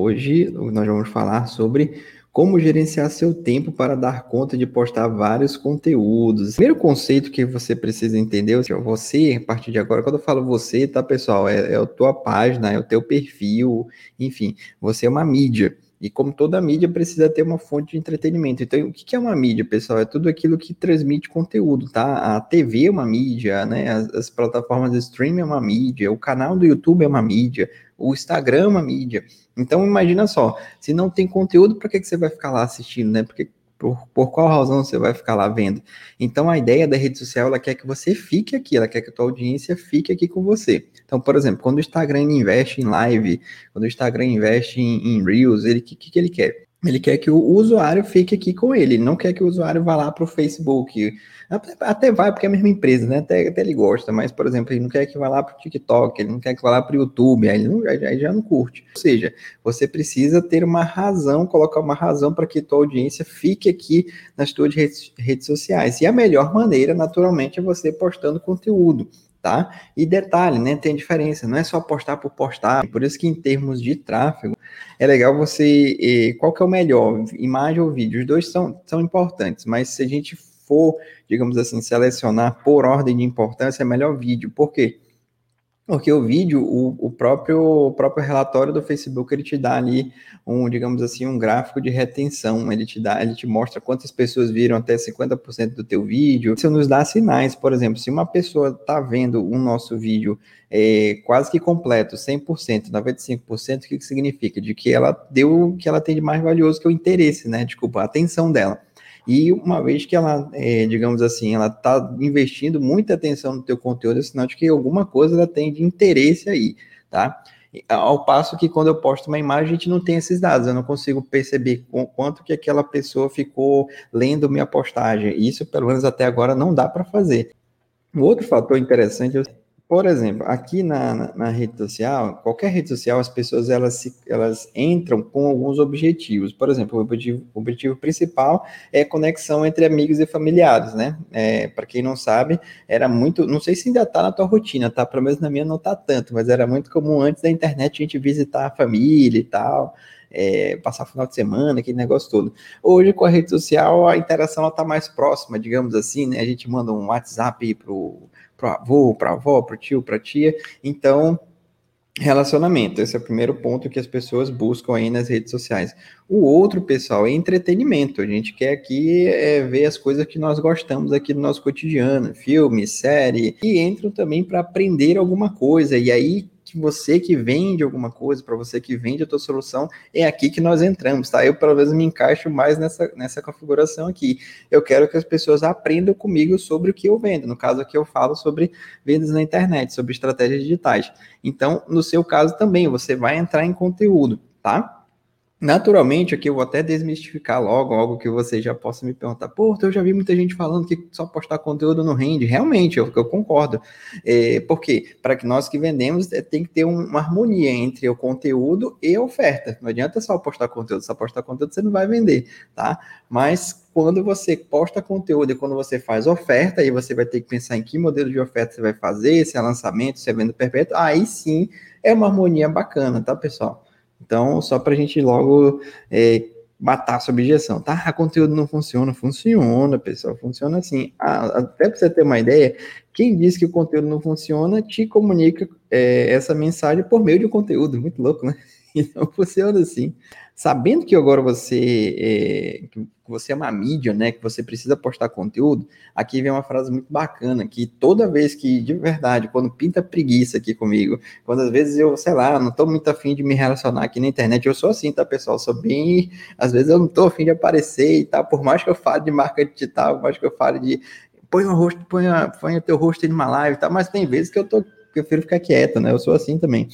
Hoje nós vamos falar sobre como gerenciar seu tempo para dar conta de postar vários conteúdos. Primeiro conceito que você precisa entender é você, a partir de agora, quando eu falo você, tá, pessoal, é, é a tua página, é o teu perfil, enfim, você é uma mídia. E como toda mídia precisa ter uma fonte de entretenimento. Então, o que é uma mídia, pessoal? É tudo aquilo que transmite conteúdo, tá? A TV é uma mídia, né? As, as plataformas de streaming é uma mídia, o canal do YouTube é uma mídia, o Instagram é uma mídia. Então, imagina só, se não tem conteúdo, para que, que você vai ficar lá assistindo, né? Porque por, por qual razão você vai ficar lá vendo? Então, a ideia da rede social, ela quer que você fique aqui, ela quer que a tua audiência fique aqui com você. Então, por exemplo, quando o Instagram investe em live, quando o Instagram investe em, em Reels, ele, que, que ele quer? Ele quer que o usuário fique aqui com ele, não quer que o usuário vá lá para o Facebook. Até vai, porque é a mesma empresa, né? Até, até ele gosta, mas, por exemplo, ele não quer que vá lá para o TikTok, ele não quer que vá lá para o YouTube, aí não, já não curte. Ou seja, você precisa ter uma razão, colocar uma razão para que tua audiência fique aqui nas tuas redes, redes sociais. E a melhor maneira, naturalmente, é você postando conteúdo tá? E detalhe, né, tem diferença, não é só postar por postar, por isso que em termos de tráfego, é legal você, eh, qual que é o melhor, imagem ou vídeo, os dois são, são importantes, mas se a gente for, digamos assim, selecionar por ordem de importância, é melhor vídeo, por quê? Porque o vídeo, o, o, próprio, o próprio relatório do Facebook, ele te dá ali um, digamos assim, um gráfico de retenção, ele te dá, ele te mostra quantas pessoas viram até 50% do teu vídeo. Isso nos dá sinais, por exemplo, se uma pessoa está vendo o nosso vídeo é, quase que completo, 100%, 95%, o que, que significa? De que ela deu o que ela tem de mais valioso, que é o interesse, né? Desculpa, a atenção dela. E uma vez que ela, é, digamos assim, ela está investindo muita atenção no teu conteúdo, é sinal de que alguma coisa ela tem de interesse aí, tá? Ao passo que quando eu posto uma imagem, a gente não tem esses dados, eu não consigo perceber quanto que aquela pessoa ficou lendo minha postagem. Isso, pelo menos até agora, não dá para fazer. Um outro fator interessante é por exemplo, aqui na, na, na, rede social, qualquer rede social, as pessoas elas, se, elas entram com alguns objetivos. Por exemplo, o objetivo, o objetivo principal é conexão entre amigos e familiares, né? É, Para quem não sabe, era muito, não sei se ainda está na tua rotina, tá? Pelo menos na minha não está tanto, mas era muito comum antes da internet a gente visitar a família e tal. É, passar final de semana, aquele negócio todo. Hoje, com a rede social, a interação está mais próxima, digamos assim, né? A gente manda um WhatsApp para para avô, para avó, para tio, para tia. Então, relacionamento, esse é o primeiro ponto que as pessoas buscam aí nas redes sociais. O outro, pessoal, é entretenimento. A gente quer aqui é, ver as coisas que nós gostamos aqui do nosso cotidiano, filme, série, e entram também para aprender alguma coisa. E aí que você que vende alguma coisa, para você que vende a tua solução, é aqui que nós entramos, tá? Eu, pelo menos, me encaixo mais nessa, nessa configuração aqui. Eu quero que as pessoas aprendam comigo sobre o que eu vendo. No caso aqui, eu falo sobre vendas na internet, sobre estratégias digitais. Então, no seu caso também, você vai entrar em conteúdo, tá? Naturalmente, aqui eu vou até desmistificar logo algo que você já possa me perguntar. Pô, eu já vi muita gente falando que só postar conteúdo não rende. Realmente, eu, eu concordo. É, porque para que nós que vendemos, é, tem que ter um, uma harmonia entre o conteúdo e a oferta. Não adianta só postar conteúdo, só postar conteúdo você não vai vender, tá? Mas quando você posta conteúdo e quando você faz oferta, aí você vai ter que pensar em que modelo de oferta você vai fazer, se é lançamento, se é venda perpétua, aí sim é uma harmonia bacana, tá, pessoal? Então, só para a gente logo é, matar essa objeção, tá? A conteúdo não funciona, funciona, pessoal, funciona assim. Ah, até para você ter uma ideia, quem diz que o conteúdo não funciona te comunica é, essa mensagem por meio de um conteúdo, muito louco, né? Então funciona assim. Sabendo que agora você é, que você é uma mídia, né? Que você precisa postar conteúdo, aqui vem uma frase muito bacana, que toda vez que, de verdade, quando pinta preguiça aqui comigo, quando às vezes eu, sei lá, não tô muito afim de me relacionar aqui na internet, eu sou assim, tá, pessoal? Sou bem. Às vezes eu não tô afim de aparecer e tal, por mais que eu fale de marca digital, por mais que eu fale de. Põe o rosto, põe, a, põe o teu rosto em uma live tal, mas tem vezes que eu tô prefiro ficar quieto, né? Eu sou assim também.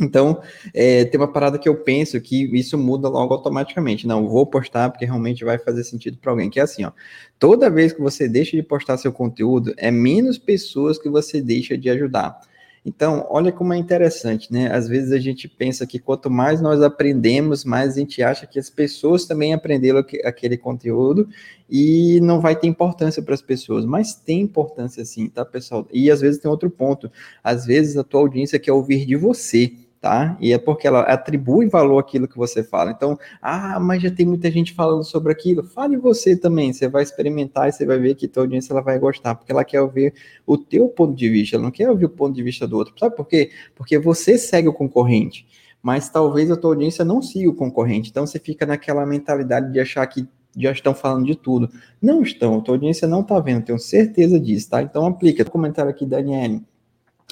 Então, é, tem uma parada que eu penso que isso muda logo automaticamente. Não, vou postar porque realmente vai fazer sentido para alguém. Que é assim, ó. Toda vez que você deixa de postar seu conteúdo, é menos pessoas que você deixa de ajudar. Então, olha como é interessante, né? Às vezes a gente pensa que quanto mais nós aprendemos, mais a gente acha que as pessoas também aprenderam aquele conteúdo e não vai ter importância para as pessoas, mas tem importância sim, tá, pessoal? E às vezes tem outro ponto. Às vezes a tua audiência quer ouvir de você tá? E é porque ela atribui valor àquilo que você fala. Então, ah, mas já tem muita gente falando sobre aquilo. Fale você também, você vai experimentar e você vai ver que tua audiência ela vai gostar, porque ela quer ouvir o teu ponto de vista, ela não quer ouvir o ponto de vista do outro. Sabe por quê? Porque você segue o concorrente, mas talvez a tua audiência não siga o concorrente. Então, você fica naquela mentalidade de achar que já estão falando de tudo. Não estão, a tua audiência não está vendo, tenho certeza disso, tá? Então, aplica. Comentário aqui, Daniele.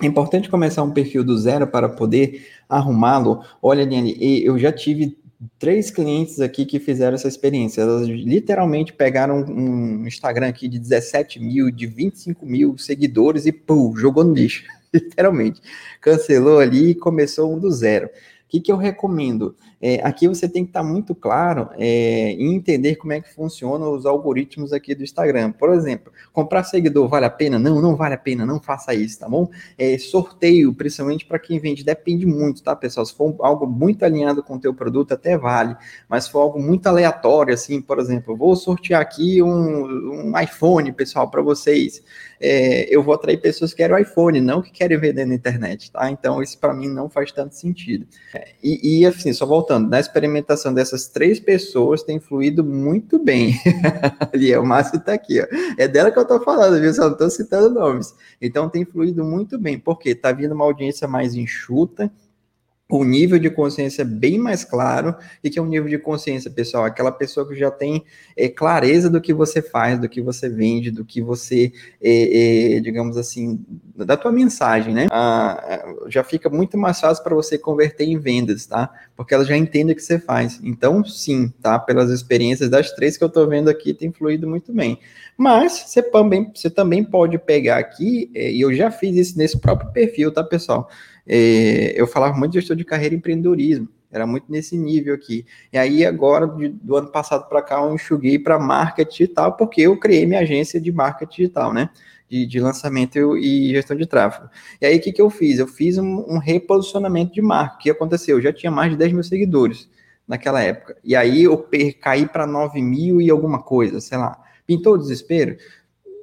É importante começar um perfil do zero para poder arrumá-lo. Olha, Dani, eu já tive três clientes aqui que fizeram essa experiência. Elas literalmente pegaram um Instagram aqui de 17 mil, de 25 mil seguidores e pum, jogou no lixo. Literalmente. Cancelou ali e começou um do zero. O que, que eu recomendo? É, aqui você tem que estar muito claro é, em entender como é que funcionam os algoritmos aqui do Instagram. Por exemplo, comprar seguidor vale a pena? Não, não vale a pena, não faça isso, tá bom? É, sorteio, principalmente para quem vende, depende muito, tá, pessoal? Se for algo muito alinhado com o teu produto, até vale. Mas se for algo muito aleatório, assim, por exemplo, vou sortear aqui um, um iPhone, pessoal, para vocês. É, eu vou atrair pessoas que querem o iPhone, não que querem vender na internet, tá? Então, isso para mim não faz tanto sentido. E, e, assim, só voltando, na experimentação dessas três pessoas tem fluído muito bem. Ali, o Márcio está aqui, ó. É dela que eu estou falando, viu? Só não estou citando nomes. Então tem fluído muito bem, porque está vindo uma audiência mais enxuta, o nível de consciência bem mais claro. E que é um nível de consciência, pessoal? Aquela pessoa que já tem é, clareza do que você faz, do que você vende, do que você, é, é, digamos assim, da tua mensagem, né? Ah, já fica muito mais fácil para você converter em vendas, tá? Porque ela já entende o que você faz. Então, sim, tá? Pelas experiências das três que eu estou vendo aqui, tem fluído muito bem. Mas você também, você também pode pegar aqui, e eu já fiz isso nesse próprio perfil, tá, pessoal? É, eu falava muito de gestão de carreira e empreendedorismo, era muito nesse nível aqui. E aí, agora, de, do ano passado para cá, eu enxuguei para marketing digital, porque eu criei minha agência de marketing digital, né? De, de lançamento e gestão de tráfego. E aí, o que, que eu fiz? Eu fiz um, um reposicionamento de marca. O que aconteceu? Eu já tinha mais de 10 mil seguidores naquela época. E aí, eu caí para 9 mil e alguma coisa, sei lá. Pintou o desespero?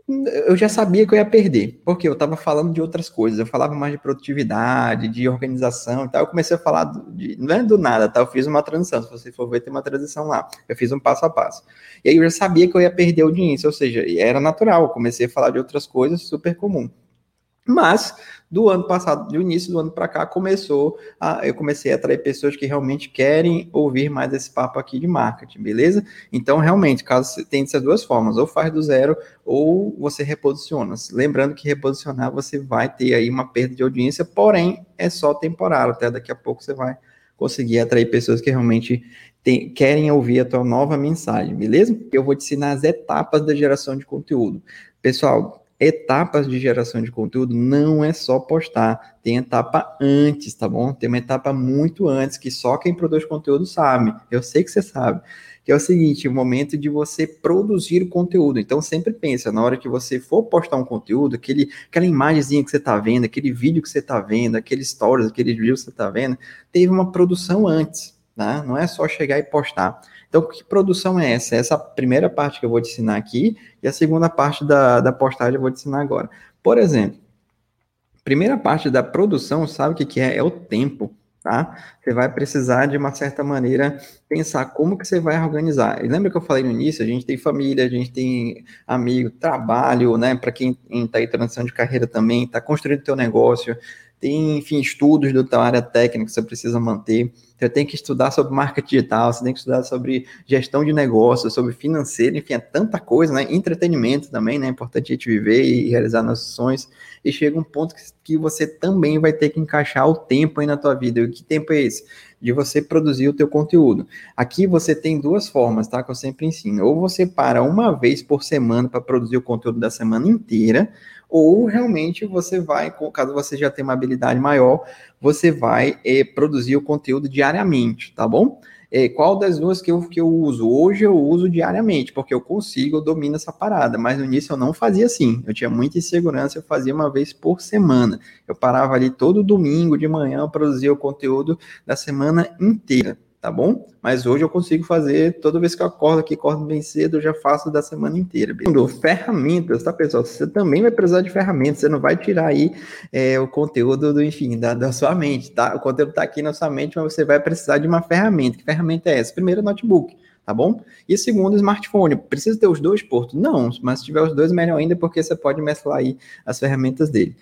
Eu já sabia que eu ia perder, porque eu estava falando de outras coisas, eu falava mais de produtividade, de organização e tal, eu comecei a falar de, não é do nada, tá? Eu fiz uma transição, se você for ver, tem uma transição lá, eu fiz um passo a passo. E aí eu já sabia que eu ia perder audiência, ou seja, era natural, eu comecei a falar de outras coisas super comum. Mas do ano passado, do início do ano para cá, começou a, eu comecei a atrair pessoas que realmente querem ouvir mais esse papo aqui de marketing, beleza? Então, realmente, caso tem essas duas formas, ou faz do zero, ou você reposiciona. Lembrando que reposicionar você vai ter aí uma perda de audiência, porém é só temporário, até daqui a pouco você vai conseguir atrair pessoas que realmente tem, querem ouvir a tua nova mensagem, beleza? Eu vou te ensinar as etapas da geração de conteúdo. Pessoal, etapas de geração de conteúdo não é só postar, tem etapa antes, tá bom? Tem uma etapa muito antes que só quem produz conteúdo sabe. Eu sei que você sabe. Que é o seguinte, o momento de você produzir o conteúdo. Então sempre pensa, na hora que você for postar um conteúdo, aquele, aquela imagenzinha que você está vendo, aquele vídeo que você está vendo, aquele stories, aquele vídeo que você está vendo, teve uma produção antes, tá? Não é só chegar e postar. Então, que produção é essa? Essa primeira parte que eu vou te ensinar aqui e a segunda parte da, da postagem eu vou te ensinar agora. Por exemplo, primeira parte da produção, sabe o que, que é? É o tempo, tá? Você vai precisar, de uma certa maneira, pensar como que você vai organizar. E lembra que eu falei no início? A gente tem família, a gente tem amigo, trabalho, né? Para quem está em transição de carreira também, está construindo teu negócio, tem, enfim, estudos da tua área técnica que você precisa manter. Você tem que estudar sobre marketing digital, você tem que estudar sobre gestão de negócios, sobre financeiro, enfim, é tanta coisa, né? Entretenimento também, né? É importante a gente viver e realizar nossas ações. E chega um ponto que, que você também vai ter que encaixar o tempo aí na tua vida. E que tempo é esse? De você produzir o teu conteúdo. Aqui você tem duas formas, tá? Que eu sempre ensino. Ou você para uma vez por semana para produzir o conteúdo da semana inteira, ou realmente você vai, caso você já tenha uma habilidade maior, você vai é, produzir o conteúdo diariamente, tá bom? É, qual das duas que eu, que eu uso? Hoje eu uso diariamente, porque eu consigo, eu domino essa parada, mas no início eu não fazia assim, eu tinha muita insegurança, eu fazia uma vez por semana, eu parava ali todo domingo de manhã, eu produzia o conteúdo da semana inteira, tá bom? Mas hoje eu consigo fazer, toda vez que eu acordo aqui, acordo bem cedo, eu já faço da semana inteira. Segundo, ferramentas, tá, pessoal? Você também vai precisar de ferramentas, você não vai tirar aí é, o conteúdo do, enfim, da, da sua mente, tá? O conteúdo tá aqui na sua mente, mas você vai precisar de uma ferramenta. Que ferramenta é essa? Primeiro, notebook tá bom? E segundo, smartphone. Precisa ter os dois portos? Não, mas se tiver os dois, melhor ainda, porque você pode mesclar aí as ferramentas dele.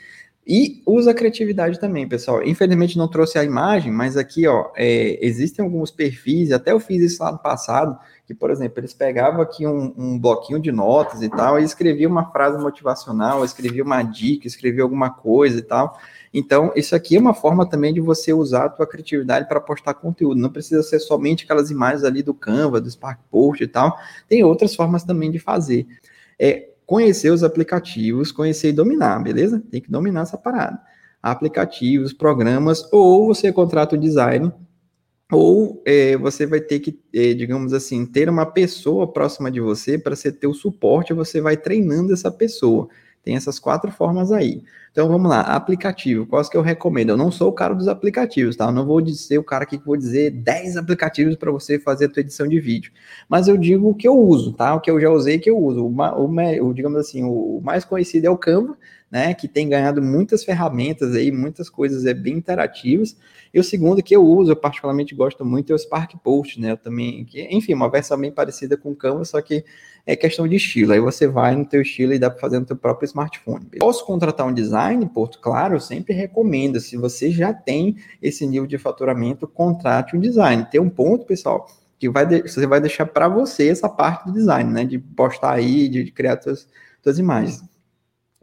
E usa a criatividade também, pessoal. Infelizmente não trouxe a imagem, mas aqui, ó, é, existem alguns perfis, até eu fiz isso lá no passado, que, por exemplo, eles pegavam aqui um, um bloquinho de notas e tal, e escrevia uma frase motivacional, escrevia uma dica, escrevia alguma coisa e tal. Então, isso aqui é uma forma também de você usar a tua criatividade para postar conteúdo. Não precisa ser somente aquelas imagens ali do Canva, do Spark Post e tal. Tem outras formas também de fazer. É, conhecer os aplicativos, conhecer e dominar, beleza? Tem que dominar essa parada. Aplicativos, programas, ou você contrata o design, ou é, você vai ter que, é, digamos assim, ter uma pessoa próxima de você para você ter o suporte, você vai treinando essa pessoa. Tem essas quatro formas aí. Então vamos lá, aplicativo, quais que eu recomendo? Eu não sou o cara dos aplicativos, tá? Eu não vou ser o cara que vou dizer 10 aplicativos para você fazer a tua edição de vídeo. Mas eu digo o que eu uso, tá? O que eu já usei que eu uso. O, o, digamos assim, o mais conhecido é o Canva, né? Que tem ganhado muitas ferramentas aí, muitas coisas é bem interativas. E o segundo que eu uso, eu particularmente gosto muito, é o Spark Post, né? Eu também, que, enfim, uma versão bem parecida com o Canva, só que é questão de estilo. Aí você vai no teu estilo e dá para fazer no teu próprio smartphone. Posso contratar um design? Porto, claro, sempre recomendo. Se você já tem esse nível de faturamento, contrate um design. Tem um ponto, pessoal, que vai de, você vai deixar para você essa parte do design, né? De postar aí, de, de criar suas imagens.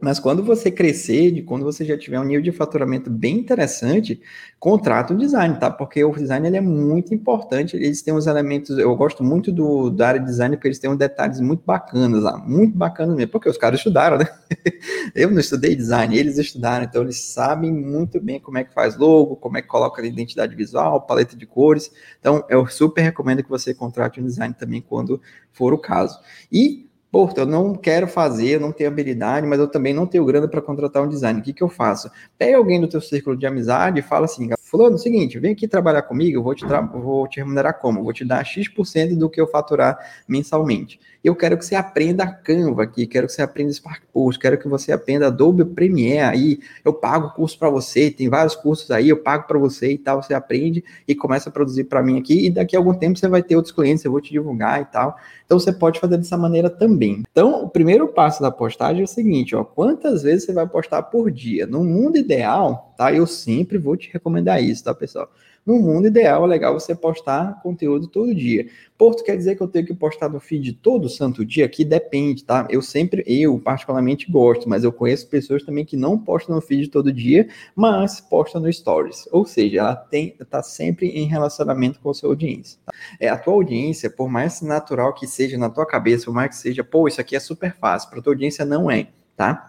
Mas quando você crescer, quando você já tiver um nível de faturamento bem interessante, contrata um design, tá? Porque o design ele é muito importante. Eles têm uns elementos. Eu gosto muito do, da área de design porque eles têm uns detalhes muito bacanas lá, muito bacanas mesmo. Porque os caras estudaram, né? Eu não estudei design, eles estudaram, então eles sabem muito bem como é que faz logo, como é que coloca a identidade visual, paleta de cores. Então eu super recomendo que você contrate um design também quando for o caso. E Porto, eu não quero fazer, eu não tenho habilidade, mas eu também não tenho grana para contratar um design. O que, que eu faço? Pega alguém do teu círculo de amizade e fala assim, fulano, é seguinte, vem aqui trabalhar comigo, eu vou te, vou te remunerar como? Eu vou te dar X% do que eu faturar mensalmente. Eu quero que você aprenda Canva aqui, quero que você aprenda Spark Post, quero que você aprenda Adobe Premiere aí. Eu pago curso para você, tem vários cursos aí, eu pago para você e tal. Você aprende e começa a produzir para mim aqui. E daqui a algum tempo você vai ter outros clientes, eu vou te divulgar e tal. Então você pode fazer dessa maneira também. Então, o primeiro passo da postagem é o seguinte: ó, quantas vezes você vai postar por dia? No mundo ideal, tá? Eu sempre vou te recomendar isso, tá, pessoal? No mundo ideal, é legal você postar conteúdo todo dia. Porto quer dizer que eu tenho que postar no feed todo santo dia? Aqui depende, tá? Eu sempre, eu particularmente gosto, mas eu conheço pessoas também que não postam no feed todo dia, mas postam no stories. Ou seja, ela tem, tá sempre em relacionamento com a sua audiência. Tá? É, a tua audiência, por mais natural que seja na tua cabeça, por mais que seja, pô, isso aqui é super fácil, para tua audiência não é, tá?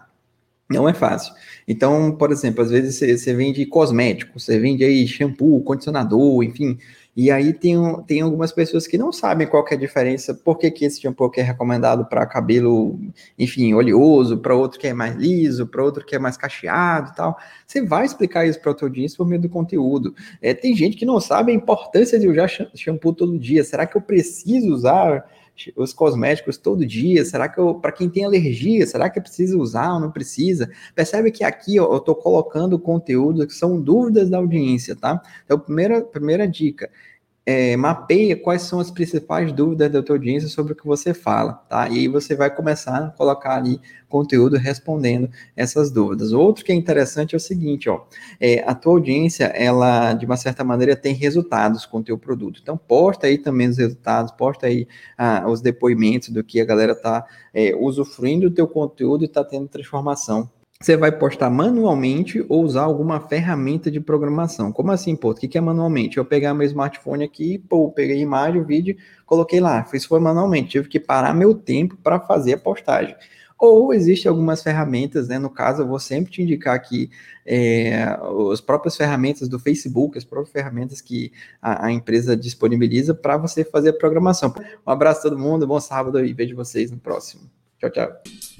Não é fácil. Então, por exemplo, às vezes você, você vende cosmético, você vende aí shampoo, condicionador, enfim. E aí tem, tem algumas pessoas que não sabem qual é a diferença, por que, que esse shampoo é recomendado para cabelo, enfim, oleoso, para outro que é mais liso, para outro que é mais cacheado e tal. Você vai explicar isso para o teu audiência por meio do conteúdo. É, tem gente que não sabe a importância de usar shampoo todo dia. Será que eu preciso usar os cosméticos todo dia? Será que eu, para quem tem alergia, será que preciso usar ou não precisa? Percebe que aqui ó, eu estou colocando conteúdo que são dúvidas da audiência, tá? Então, primeira, primeira dica, é, mapeia quais são as principais dúvidas da tua audiência sobre o que você fala, tá? E aí você vai começar a colocar ali conteúdo respondendo essas dúvidas. Outro que é interessante é o seguinte, ó, é, a tua audiência, ela, de uma certa maneira, tem resultados com o teu produto. Então, posta aí também os resultados, posta aí ah, os depoimentos do que a galera tá é, usufruindo do teu conteúdo e tá tendo transformação você vai postar manualmente ou usar alguma ferramenta de programação. Como assim, pô? O que é manualmente? Eu pegar meu smartphone aqui, pô, peguei a imagem, o vídeo, coloquei lá. Isso foi manualmente. Tive que parar meu tempo para fazer a postagem. Ou existem algumas ferramentas, né? No caso, eu vou sempre te indicar aqui é, as próprias ferramentas do Facebook, as próprias ferramentas que a, a empresa disponibiliza para você fazer a programação. Um abraço a todo mundo, bom sábado e vejo vocês no próximo. Tchau, tchau.